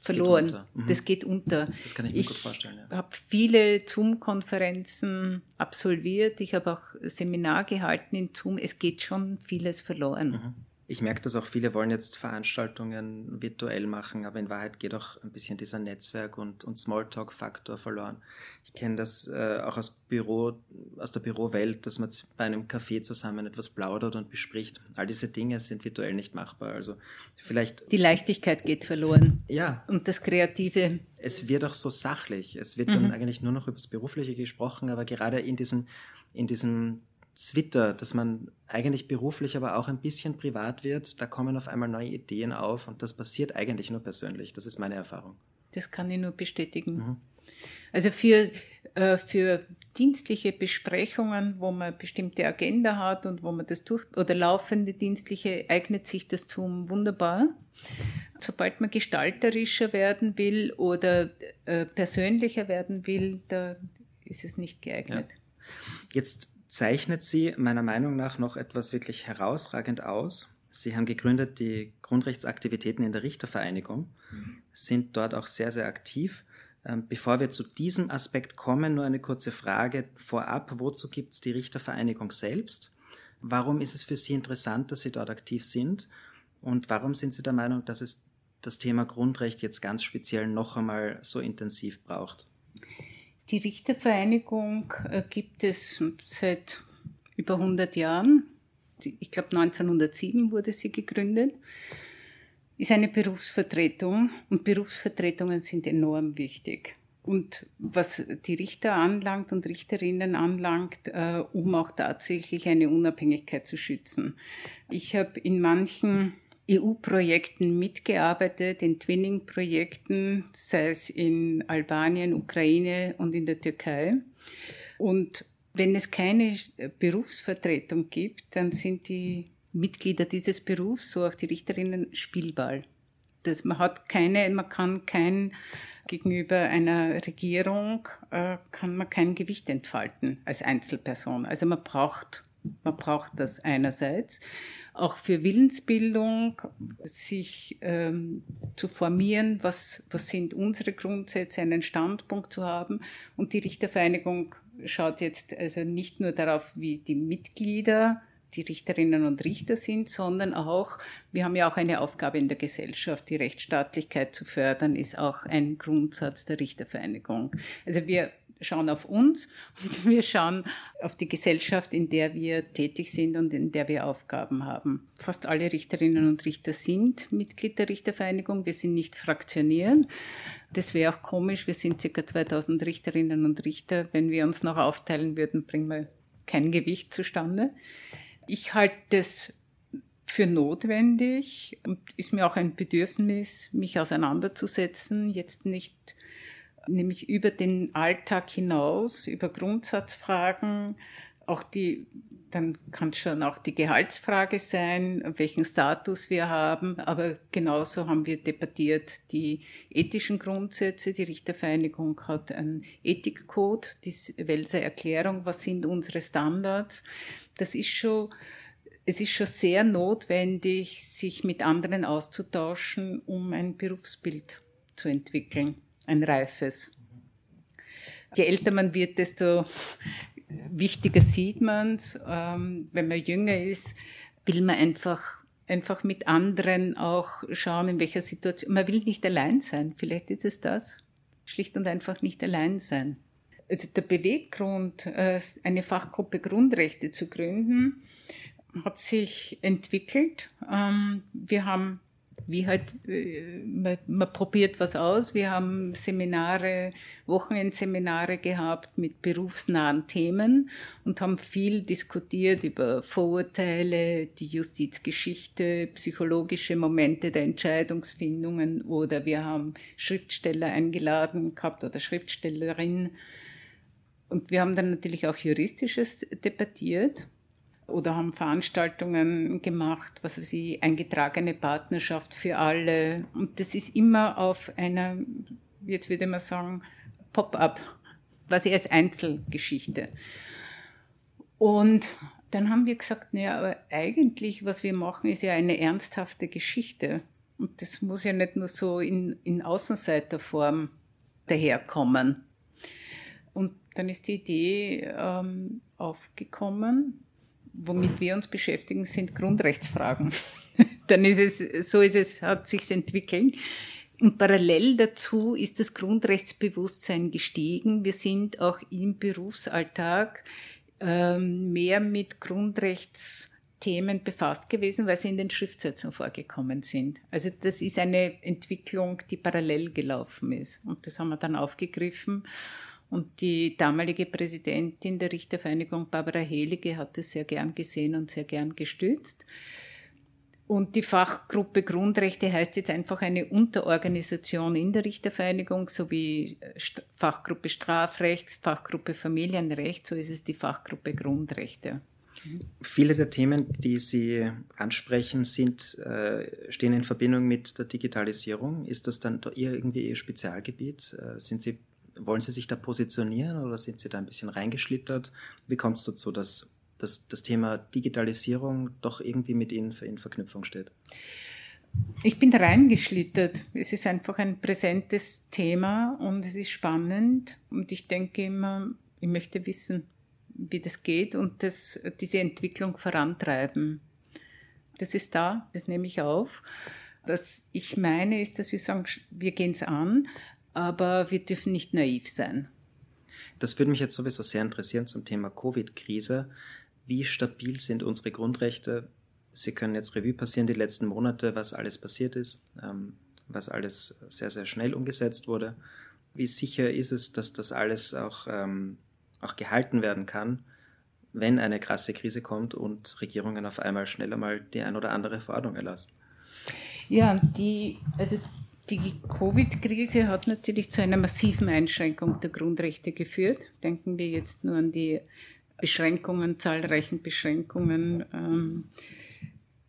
S1: verloren. Geht mhm. Das geht unter.
S2: Das kann ich mir ich gut vorstellen.
S1: Ich ja. habe viele Zoom-Konferenzen absolviert. Ich habe auch Seminar gehalten in Zoom. Es geht schon vieles verloren. Mhm.
S2: Ich merke, dass auch viele wollen jetzt Veranstaltungen virtuell machen, aber in Wahrheit geht auch ein bisschen dieser Netzwerk- und, und Smalltalk-Faktor verloren. Ich kenne das äh, auch aus, Büro, aus der Bürowelt, dass man bei einem Café zusammen etwas plaudert und bespricht. All diese Dinge sind virtuell nicht machbar. Also vielleicht.
S1: Die Leichtigkeit geht verloren.
S2: Ja.
S1: Und das Kreative.
S2: Es wird auch so sachlich. Es wird mhm. dann eigentlich nur noch über das Berufliche gesprochen, aber gerade in diesem, in diesem Twitter, dass man eigentlich beruflich, aber auch ein bisschen privat wird, da kommen auf einmal neue Ideen auf und das passiert eigentlich nur persönlich. Das ist meine Erfahrung.
S1: Das kann ich nur bestätigen. Mhm. Also für, äh, für dienstliche Besprechungen, wo man bestimmte Agenda hat und wo man das durch oder laufende dienstliche eignet sich das zum wunderbar. Sobald man gestalterischer werden will oder äh, persönlicher werden will, da ist es nicht geeignet. Ja.
S2: Jetzt zeichnet sie meiner Meinung nach noch etwas wirklich herausragend aus. Sie haben gegründet die Grundrechtsaktivitäten in der Richtervereinigung, sind dort auch sehr, sehr aktiv. Ähm, bevor wir zu diesem Aspekt kommen, nur eine kurze Frage vorab. Wozu gibt es die Richtervereinigung selbst? Warum ist es für Sie interessant, dass Sie dort aktiv sind? Und warum sind Sie der Meinung, dass es das Thema Grundrecht jetzt ganz speziell noch einmal so intensiv braucht?
S1: Die Richtervereinigung äh, gibt es seit über 100 Jahren. Ich glaube 1907 wurde sie gegründet. Ist eine Berufsvertretung und Berufsvertretungen sind enorm wichtig. Und was die Richter anlangt und Richterinnen anlangt, äh, um auch tatsächlich eine Unabhängigkeit zu schützen. Ich habe in manchen EU-Projekten mitgearbeitet, in Twinning-Projekten, sei es in Albanien, Ukraine und in der Türkei. Und wenn es keine Berufsvertretung gibt, dann sind die Mitglieder dieses Berufs, so auch die Richterinnen, Spielball. Das, man hat keine, man kann kein gegenüber einer Regierung äh, kann man kein Gewicht entfalten als Einzelperson. Also man braucht man braucht das einerseits auch für Willensbildung, sich ähm, zu formieren, was, was sind unsere Grundsätze, einen Standpunkt zu haben. Und die Richtervereinigung schaut jetzt also nicht nur darauf, wie die Mitglieder, die Richterinnen und Richter sind, sondern auch, wir haben ja auch eine Aufgabe in der Gesellschaft, die Rechtsstaatlichkeit zu fördern, ist auch ein Grundsatz der Richtervereinigung. Also wir schauen auf uns und wir schauen auf die Gesellschaft, in der wir tätig sind und in der wir Aufgaben haben. Fast alle Richterinnen und Richter sind Mitglied der Richtervereinigung. Wir sind nicht fraktioniert. Das wäre auch komisch. Wir sind ca. 2000 Richterinnen und Richter. Wenn wir uns noch aufteilen würden, bringen wir kein Gewicht zustande. Ich halte das für notwendig und ist mir auch ein Bedürfnis, mich auseinanderzusetzen. Jetzt nicht nämlich über den Alltag hinaus, über Grundsatzfragen, auch die, dann kann schon auch die Gehaltsfrage sein, welchen Status wir haben, aber genauso haben wir debattiert die ethischen Grundsätze. Die Richtervereinigung hat einen Ethikcode, die Welser Erklärung, was sind unsere Standards. Das ist schon, es ist schon sehr notwendig, sich mit anderen auszutauschen, um ein Berufsbild zu entwickeln ein reifes. Je älter man wird, desto wichtiger sieht man es. Ähm, wenn man jünger ist, will man einfach, einfach mit anderen auch schauen, in welcher Situation. Man will nicht allein sein. Vielleicht ist es das. schlicht und einfach nicht allein sein. Also der Beweggrund, äh, eine Fachgruppe Grundrechte zu gründen, hat sich entwickelt. Ähm, wir haben wie halt, äh, man, man, probiert was aus. Wir haben Seminare, Wochenendseminare gehabt mit berufsnahen Themen und haben viel diskutiert über Vorurteile, die Justizgeschichte, psychologische Momente der Entscheidungsfindungen oder wir haben Schriftsteller eingeladen gehabt oder Schriftstellerinnen. Und wir haben dann natürlich auch Juristisches debattiert oder haben Veranstaltungen gemacht, was weiß ich, eingetragene Partnerschaft für alle. Und das ist immer auf einer, jetzt würde man sagen, Pop-up, quasi als Einzelgeschichte. Und dann haben wir gesagt, naja, aber eigentlich, was wir machen, ist ja eine ernsthafte Geschichte. Und das muss ja nicht nur so in, in Außenseiterform daherkommen. Und dann ist die Idee ähm, aufgekommen, womit wir uns beschäftigen, sind Grundrechtsfragen. Dann ist es, so ist es, hat sich's entwickelt. Und parallel dazu ist das Grundrechtsbewusstsein gestiegen. Wir sind auch im Berufsalltag ähm, mehr mit Grundrechtsthemen befasst gewesen, weil sie in den Schriftsätzen vorgekommen sind. Also das ist eine Entwicklung, die parallel gelaufen ist. Und das haben wir dann aufgegriffen und die damalige Präsidentin der Richtervereinigung, Barbara Helige, hat es sehr gern gesehen und sehr gern gestützt. Und die Fachgruppe Grundrechte heißt jetzt einfach eine Unterorganisation in der Richtervereinigung, sowie Fachgruppe Strafrecht, Fachgruppe Familienrecht, so ist es die Fachgruppe Grundrechte.
S2: Viele der Themen, die Sie ansprechen, sind, äh, stehen in Verbindung mit der Digitalisierung. Ist das dann irgendwie Ihr Spezialgebiet? Äh, sind Sie wollen Sie sich da positionieren oder sind Sie da ein bisschen reingeschlittert? Wie kommt es dazu, dass, dass das Thema Digitalisierung doch irgendwie mit Ihnen in Verknüpfung steht?
S1: Ich bin reingeschlittert. Es ist einfach ein präsentes Thema und es ist spannend. Und ich denke immer, ich möchte wissen, wie das geht und das, diese Entwicklung vorantreiben. Das ist da, das nehme ich auf. Was ich meine, ist, dass wir sagen, wir gehen es an, aber wir dürfen nicht naiv sein.
S2: Das würde mich jetzt sowieso sehr interessieren zum Thema Covid-Krise. Wie stabil sind unsere Grundrechte? Sie können jetzt Revue passieren, die letzten Monate, was alles passiert ist, ähm, was alles sehr, sehr schnell umgesetzt wurde. Wie sicher ist es, dass das alles auch, ähm, auch gehalten werden kann, wenn eine krasse Krise kommt und Regierungen auf einmal schneller mal die ein oder andere Verordnung erlassen?
S1: Ja, die, also die Covid-Krise hat natürlich zu einer massiven Einschränkung der Grundrechte geführt. Denken wir jetzt nur an die Beschränkungen, zahlreichen Beschränkungen ähm,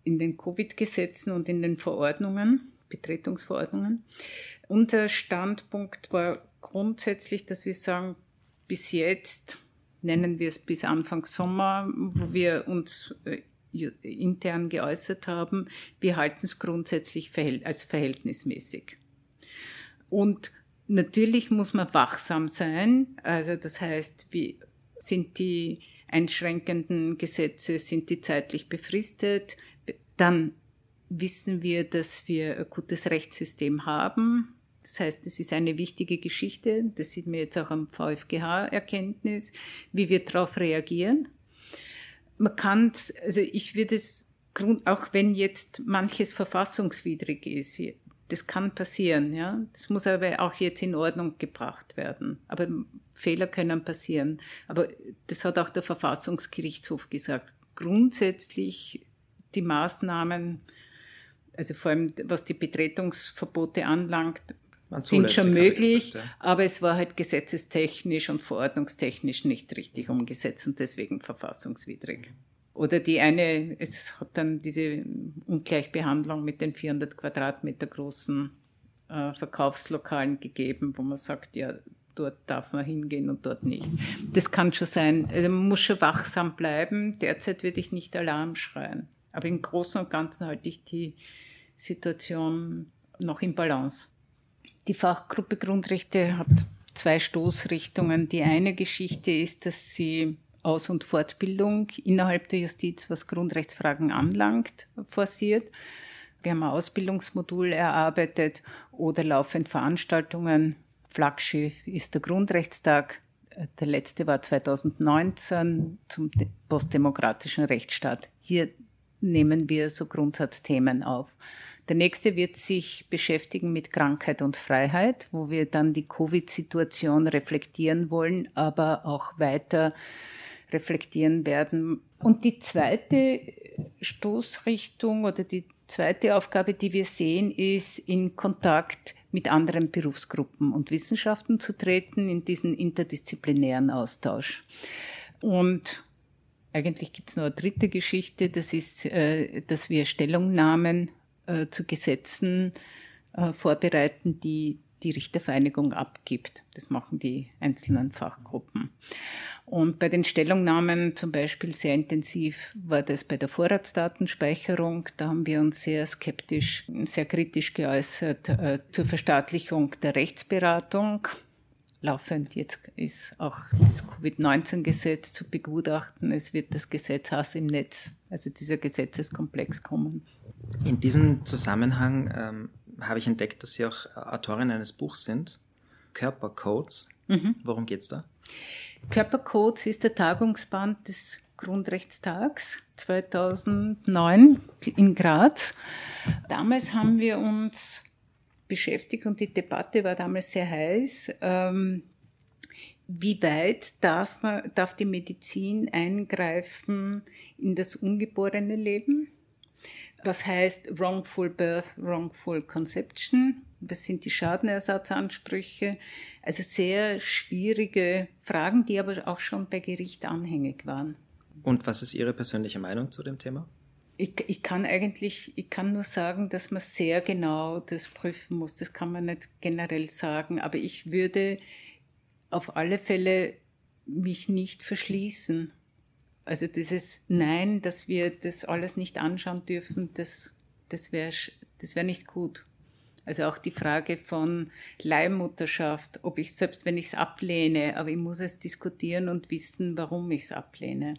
S1: in den Covid-Gesetzen und in den Verordnungen, Betretungsverordnungen. Unser Standpunkt war grundsätzlich, dass wir sagen, bis jetzt, nennen wir es bis Anfang Sommer, wo wir uns äh, intern geäußert haben, wir halten es grundsätzlich als verhältnismäßig. Und natürlich muss man wachsam sein. Also das heißt, wie sind die einschränkenden Gesetze, sind die zeitlich befristet? Dann wissen wir, dass wir ein gutes Rechtssystem haben. Das heißt, es ist eine wichtige Geschichte. Das sieht man jetzt auch am VfGH-Erkenntnis, wie wir darauf reagieren man kann, also ich würde es, auch wenn jetzt manches verfassungswidrig ist, das kann passieren, ja. Das muss aber auch jetzt in Ordnung gebracht werden. Aber Fehler können passieren. Aber das hat auch der Verfassungsgerichtshof gesagt. Grundsätzlich die Maßnahmen, also vor allem was die Betretungsverbote anlangt, sind schon möglich, gesagt, ja. aber es war halt gesetzestechnisch und verordnungstechnisch nicht richtig umgesetzt und deswegen verfassungswidrig. Oder die eine, es hat dann diese Ungleichbehandlung mit den 400 Quadratmeter großen äh, Verkaufslokalen gegeben, wo man sagt, ja, dort darf man hingehen und dort nicht. Das kann schon sein. Also man muss schon wachsam bleiben. Derzeit würde ich nicht Alarm schreien. Aber im Großen und Ganzen halte ich die Situation noch im Balance. Die Fachgruppe Grundrechte hat zwei Stoßrichtungen. Die eine Geschichte ist, dass sie Aus- und Fortbildung innerhalb der Justiz, was Grundrechtsfragen anlangt, forciert. Wir haben ein Ausbildungsmodul erarbeitet oder laufend Veranstaltungen Flaggschiff ist der Grundrechtstag. Der letzte war 2019 zum postdemokratischen Rechtsstaat. Hier nehmen wir so Grundsatzthemen auf. Der nächste wird sich beschäftigen mit Krankheit und Freiheit, wo wir dann die Covid-Situation reflektieren wollen, aber auch weiter reflektieren werden. Und die zweite Stoßrichtung oder die zweite Aufgabe, die wir sehen, ist in Kontakt mit anderen Berufsgruppen und Wissenschaften zu treten, in diesen interdisziplinären Austausch. Und eigentlich gibt es noch eine dritte Geschichte, das ist, äh, dass wir Stellungnahmen äh, zu Gesetzen äh, vorbereiten, die die Richtervereinigung abgibt. Das machen die einzelnen Fachgruppen. Und bei den Stellungnahmen zum Beispiel sehr intensiv war das bei der Vorratsdatenspeicherung. Da haben wir uns sehr skeptisch, sehr kritisch geäußert äh, zur Verstaatlichung der Rechtsberatung. Laufend jetzt ist auch das Covid-19-Gesetz zu begutachten. Es wird das Gesetz Hass im Netz, also dieser Gesetzeskomplex kommen.
S2: In diesem Zusammenhang ähm, habe ich entdeckt, dass Sie auch Autorin eines Buchs sind, Körpercodes. Mhm. Worum geht es da?
S1: Körpercodes ist der Tagungsband des Grundrechtstags 2009 in Graz. Damals haben wir uns beschäftigt und die Debatte war damals sehr heiß. Ähm, wie weit darf, man, darf die Medizin eingreifen in das ungeborene Leben? Was heißt Wrongful Birth, Wrongful Conception? Was sind die Schadenersatzansprüche? Also sehr schwierige Fragen, die aber auch schon bei Gericht anhängig waren.
S2: Und was ist Ihre persönliche Meinung zu dem Thema?
S1: Ich, ich kann eigentlich, ich kann nur sagen, dass man sehr genau das prüfen muss. Das kann man nicht generell sagen. Aber ich würde auf alle Fälle mich nicht verschließen also dieses Nein, dass wir das alles nicht anschauen dürfen, das, das wäre das wär nicht gut. Also auch die Frage von Leihmutterschaft, ob ich selbst wenn ich es ablehne, aber ich muss es diskutieren und wissen, warum ich es ablehne.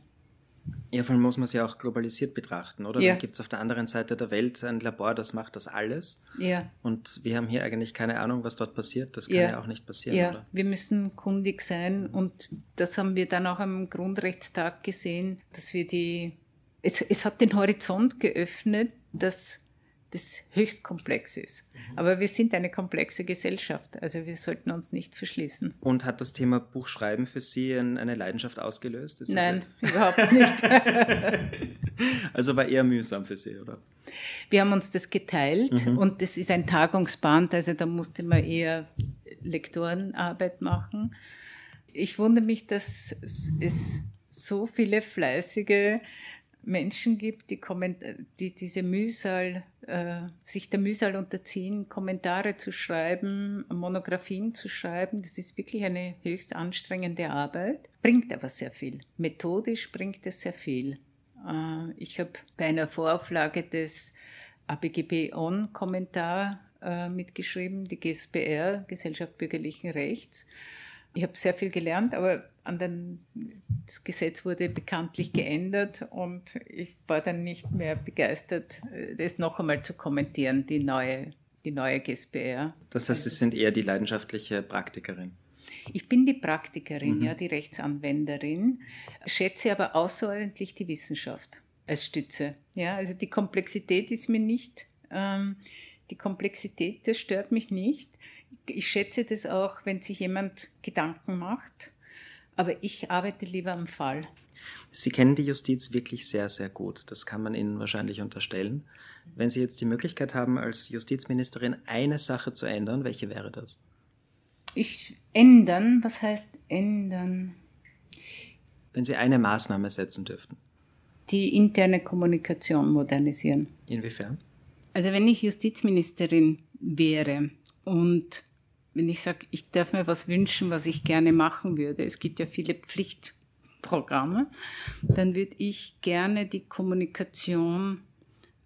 S2: Ja, vor allem muss man es ja auch globalisiert betrachten, oder? Ja. Dann gibt es auf der anderen Seite der Welt ein Labor, das macht das alles. Ja. Und wir haben hier eigentlich keine Ahnung, was dort passiert. Das kann ja, ja auch nicht passieren, ja. oder?
S1: Wir müssen kundig sein und das haben wir dann auch am Grundrechtstag gesehen, dass wir die, es, es hat den Horizont geöffnet, dass das höchst komplex ist. Mhm. Aber wir sind eine komplexe Gesellschaft, also wir sollten uns nicht verschließen.
S2: Und hat das Thema Buchschreiben für Sie eine Leidenschaft ausgelöst?
S1: Ist Nein, überhaupt nicht.
S2: also war eher mühsam für Sie, oder?
S1: Wir haben uns das geteilt mhm. und das ist ein Tagungsband, also da musste man eher Lektorenarbeit machen. Ich wundere mich, dass es so viele fleißige Menschen gibt, die, die diese Mühsal, äh, sich der Mühsal unterziehen, Kommentare zu schreiben, Monographien zu schreiben. Das ist wirklich eine höchst anstrengende Arbeit, bringt aber sehr viel. Methodisch bringt es sehr viel. Äh, ich habe bei einer Vorauflage des ABGB On Kommentar äh, mitgeschrieben, die GSBR, Gesellschaft bürgerlichen Rechts. Ich habe sehr viel gelernt, aber an den, das Gesetz wurde bekanntlich geändert und ich war dann nicht mehr begeistert, das noch einmal zu kommentieren, die neue, die neue GSBR.
S2: Das heißt, Sie sind eher die leidenschaftliche Praktikerin.
S1: Ich bin die Praktikerin, mhm. ja, die Rechtsanwenderin, schätze aber außerordentlich die Wissenschaft als Stütze. Ja, also die Komplexität ist mir nicht, ähm, die Komplexität, das stört mich nicht. Ich schätze das auch, wenn sich jemand Gedanken macht aber ich arbeite lieber am Fall.
S2: Sie kennen die Justiz wirklich sehr, sehr gut. Das kann man Ihnen wahrscheinlich unterstellen. Wenn Sie jetzt die Möglichkeit haben, als Justizministerin eine Sache zu ändern, welche wäre das?
S1: Ich ändern? Was heißt ändern?
S2: Wenn Sie eine Maßnahme setzen dürften.
S1: Die interne Kommunikation modernisieren.
S2: Inwiefern?
S1: Also wenn ich Justizministerin wäre und wenn ich sage, ich darf mir was wünschen, was ich gerne machen würde, es gibt ja viele Pflichtprogramme, dann würde ich gerne die Kommunikation,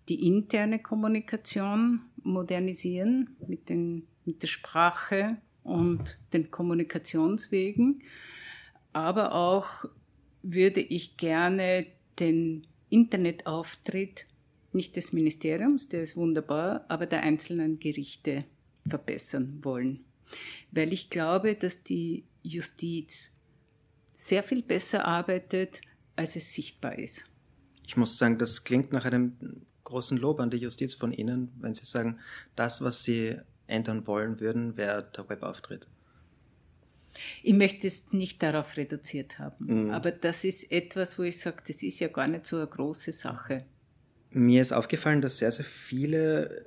S1: die interne Kommunikation modernisieren mit, den, mit der Sprache und den Kommunikationswegen. Aber auch würde ich gerne den Internetauftritt nicht des Ministeriums, der ist wunderbar, aber der einzelnen Gerichte verbessern wollen weil ich glaube, dass die Justiz sehr viel besser arbeitet, als es sichtbar ist.
S2: Ich muss sagen, das klingt nach einem großen Lob an die Justiz von Ihnen, wenn Sie sagen, das, was Sie ändern wollen würden, wäre der Webauftritt.
S1: Ich möchte es nicht darauf reduziert haben, mhm. aber das ist etwas, wo ich sage, das ist ja gar nicht so eine große Sache.
S2: Mir ist aufgefallen, dass sehr, sehr viele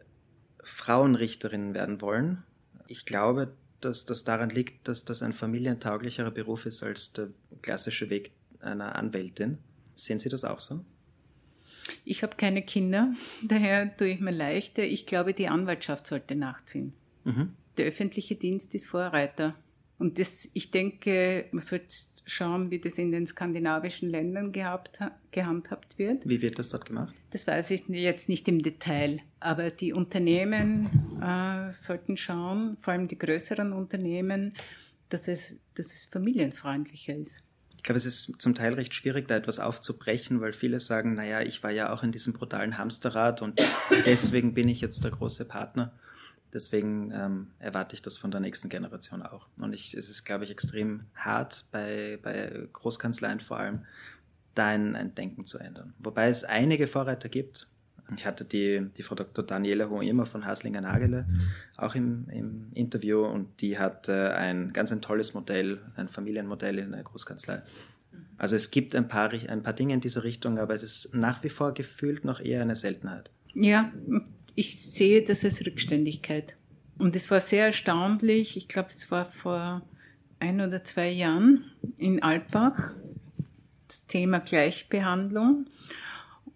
S2: Frauenrichterinnen werden wollen. Ich glaube, dass das daran liegt, dass das ein familientauglicherer Beruf ist als der klassische Weg einer Anwältin. Sehen Sie das auch so?
S1: Ich habe keine Kinder, daher tue ich mir leichter. Ich glaube, die Anwaltschaft sollte nachziehen. Mhm. Der öffentliche Dienst ist Vorreiter. Und das, ich denke, man sollte schauen, wie das in den skandinavischen Ländern gehabt, gehandhabt wird.
S2: Wie wird das dort gemacht?
S1: Das weiß ich jetzt nicht im Detail. Aber die Unternehmen äh, sollten schauen, vor allem die größeren Unternehmen, dass es, dass es familienfreundlicher ist.
S2: Ich glaube, es ist zum Teil recht schwierig, da etwas aufzubrechen, weil viele sagen, naja, ich war ja auch in diesem brutalen Hamsterrad und deswegen bin ich jetzt der große Partner. Deswegen ähm, erwarte ich das von der nächsten Generation auch. Und ich, es ist, glaube ich, extrem hart bei, bei Großkanzleien vor allem, da ein, ein Denken zu ändern. Wobei es einige Vorreiter gibt. Ich hatte die, die Frau Dr. Daniela Hoemer von Haslinger Nagele auch im, im Interview und die hat äh, ein ganz ein tolles Modell, ein Familienmodell in der Großkanzlei. Also es gibt ein paar, ein paar Dinge in dieser Richtung, aber es ist nach wie vor gefühlt noch eher eine Seltenheit.
S1: Ja, ich sehe das als Rückständigkeit. Und es war sehr erstaunlich. Ich glaube, es war vor ein oder zwei Jahren in Alpbach das Thema Gleichbehandlung.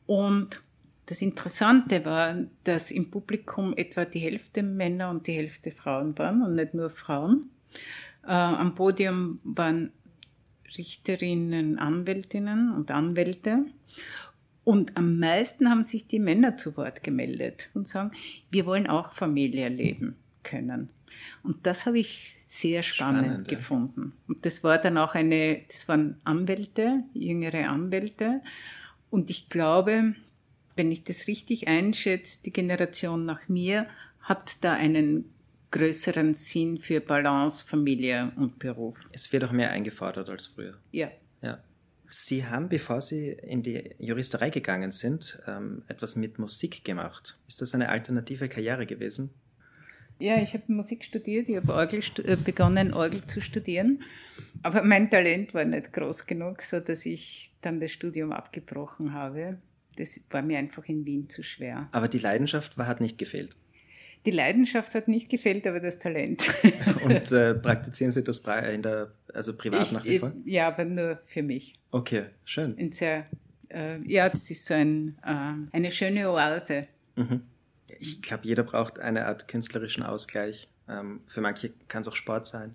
S1: Und das Interessante war, dass im Publikum etwa die Hälfte Männer und die Hälfte Frauen waren und nicht nur Frauen. Äh, am Podium waren Richterinnen, Anwältinnen und Anwälte. Und am meisten haben sich die Männer zu Wort gemeldet und sagen, wir wollen auch Familie leben können. Und das habe ich sehr spannend, spannend gefunden. Und das war dann auch eine, das waren Anwälte, jüngere Anwälte. Und ich glaube, wenn ich das richtig einschätze, die Generation nach mir hat da einen größeren Sinn für Balance, Familie und Beruf.
S2: Es wird auch mehr eingefordert als früher.
S1: Ja.
S2: Ja. Sie haben, bevor Sie in die Juristerei gegangen sind, ähm, etwas mit Musik gemacht. Ist das eine alternative Karriere gewesen?
S1: Ja, ich habe Musik studiert, ich habe Orgel, äh, begonnen, Orgel zu studieren. Aber mein Talent war nicht groß genug, so dass ich dann das Studium abgebrochen habe. Das war mir einfach in Wien zu schwer.
S2: Aber die Leidenschaft war, hat nicht gefehlt.
S1: Die Leidenschaft hat nicht gefehlt, aber das Talent.
S2: Und äh, praktizieren Sie das in der, also privat ich, nach wie vor?
S1: Ja, aber nur für mich.
S2: Okay, schön.
S1: In sehr, äh, ja, das ist so ein, äh, eine schöne Oase. Mhm.
S2: Ich glaube, jeder braucht eine Art künstlerischen Ausgleich. Ähm, für manche kann es auch Sport sein.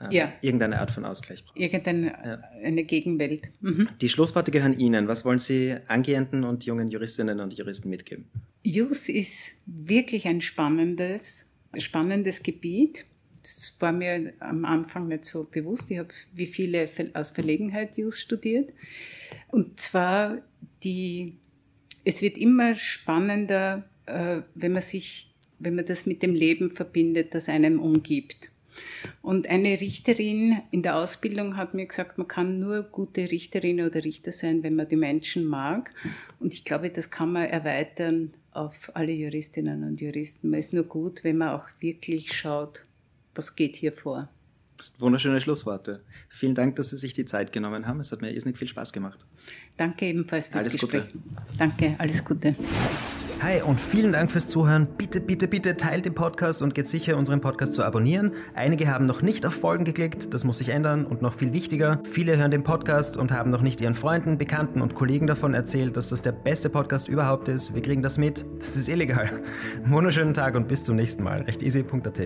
S2: Ähm, ja. Irgendeine Art von Ausgleich.
S1: Irgendeine ja. eine Gegenwelt.
S2: Mhm. Die Schlussworte gehören Ihnen. Was wollen Sie angehenden und jungen Juristinnen und Juristen mitgeben?
S1: Jus ist wirklich ein spannendes, spannendes Gebiet. Das war mir am Anfang nicht so bewusst. Ich habe wie viele aus Verlegenheit Jus studiert. Und zwar die, es wird immer spannender, äh, wenn man sich, wenn man das mit dem Leben verbindet, das einem umgibt. Und eine Richterin in der Ausbildung hat mir gesagt, man kann nur gute Richterin oder Richter sein, wenn man die Menschen mag. Und ich glaube, das kann man erweitern auf alle Juristinnen und Juristen. Man ist nur gut, wenn man auch wirklich schaut, was geht hier vor.
S2: Das sind wunderschöne Schlussworte. Vielen Dank, dass Sie sich die Zeit genommen haben. Es hat mir irrsinnig viel Spaß gemacht.
S1: Danke ebenfalls fürs
S2: alles
S1: Gespräch.
S2: Gute.
S1: Danke, alles Gute.
S2: Hi und vielen Dank fürs Zuhören. Bitte, bitte, bitte teilt den Podcast und geht sicher, unseren Podcast zu abonnieren. Einige haben noch nicht auf Folgen geklickt, das muss sich ändern und noch viel wichtiger, viele hören den Podcast und haben noch nicht ihren Freunden, Bekannten und Kollegen davon erzählt, dass das der beste Podcast überhaupt ist. Wir kriegen das mit, das ist illegal. Wunderschönen Tag und bis zum nächsten Mal. Recht easy.at.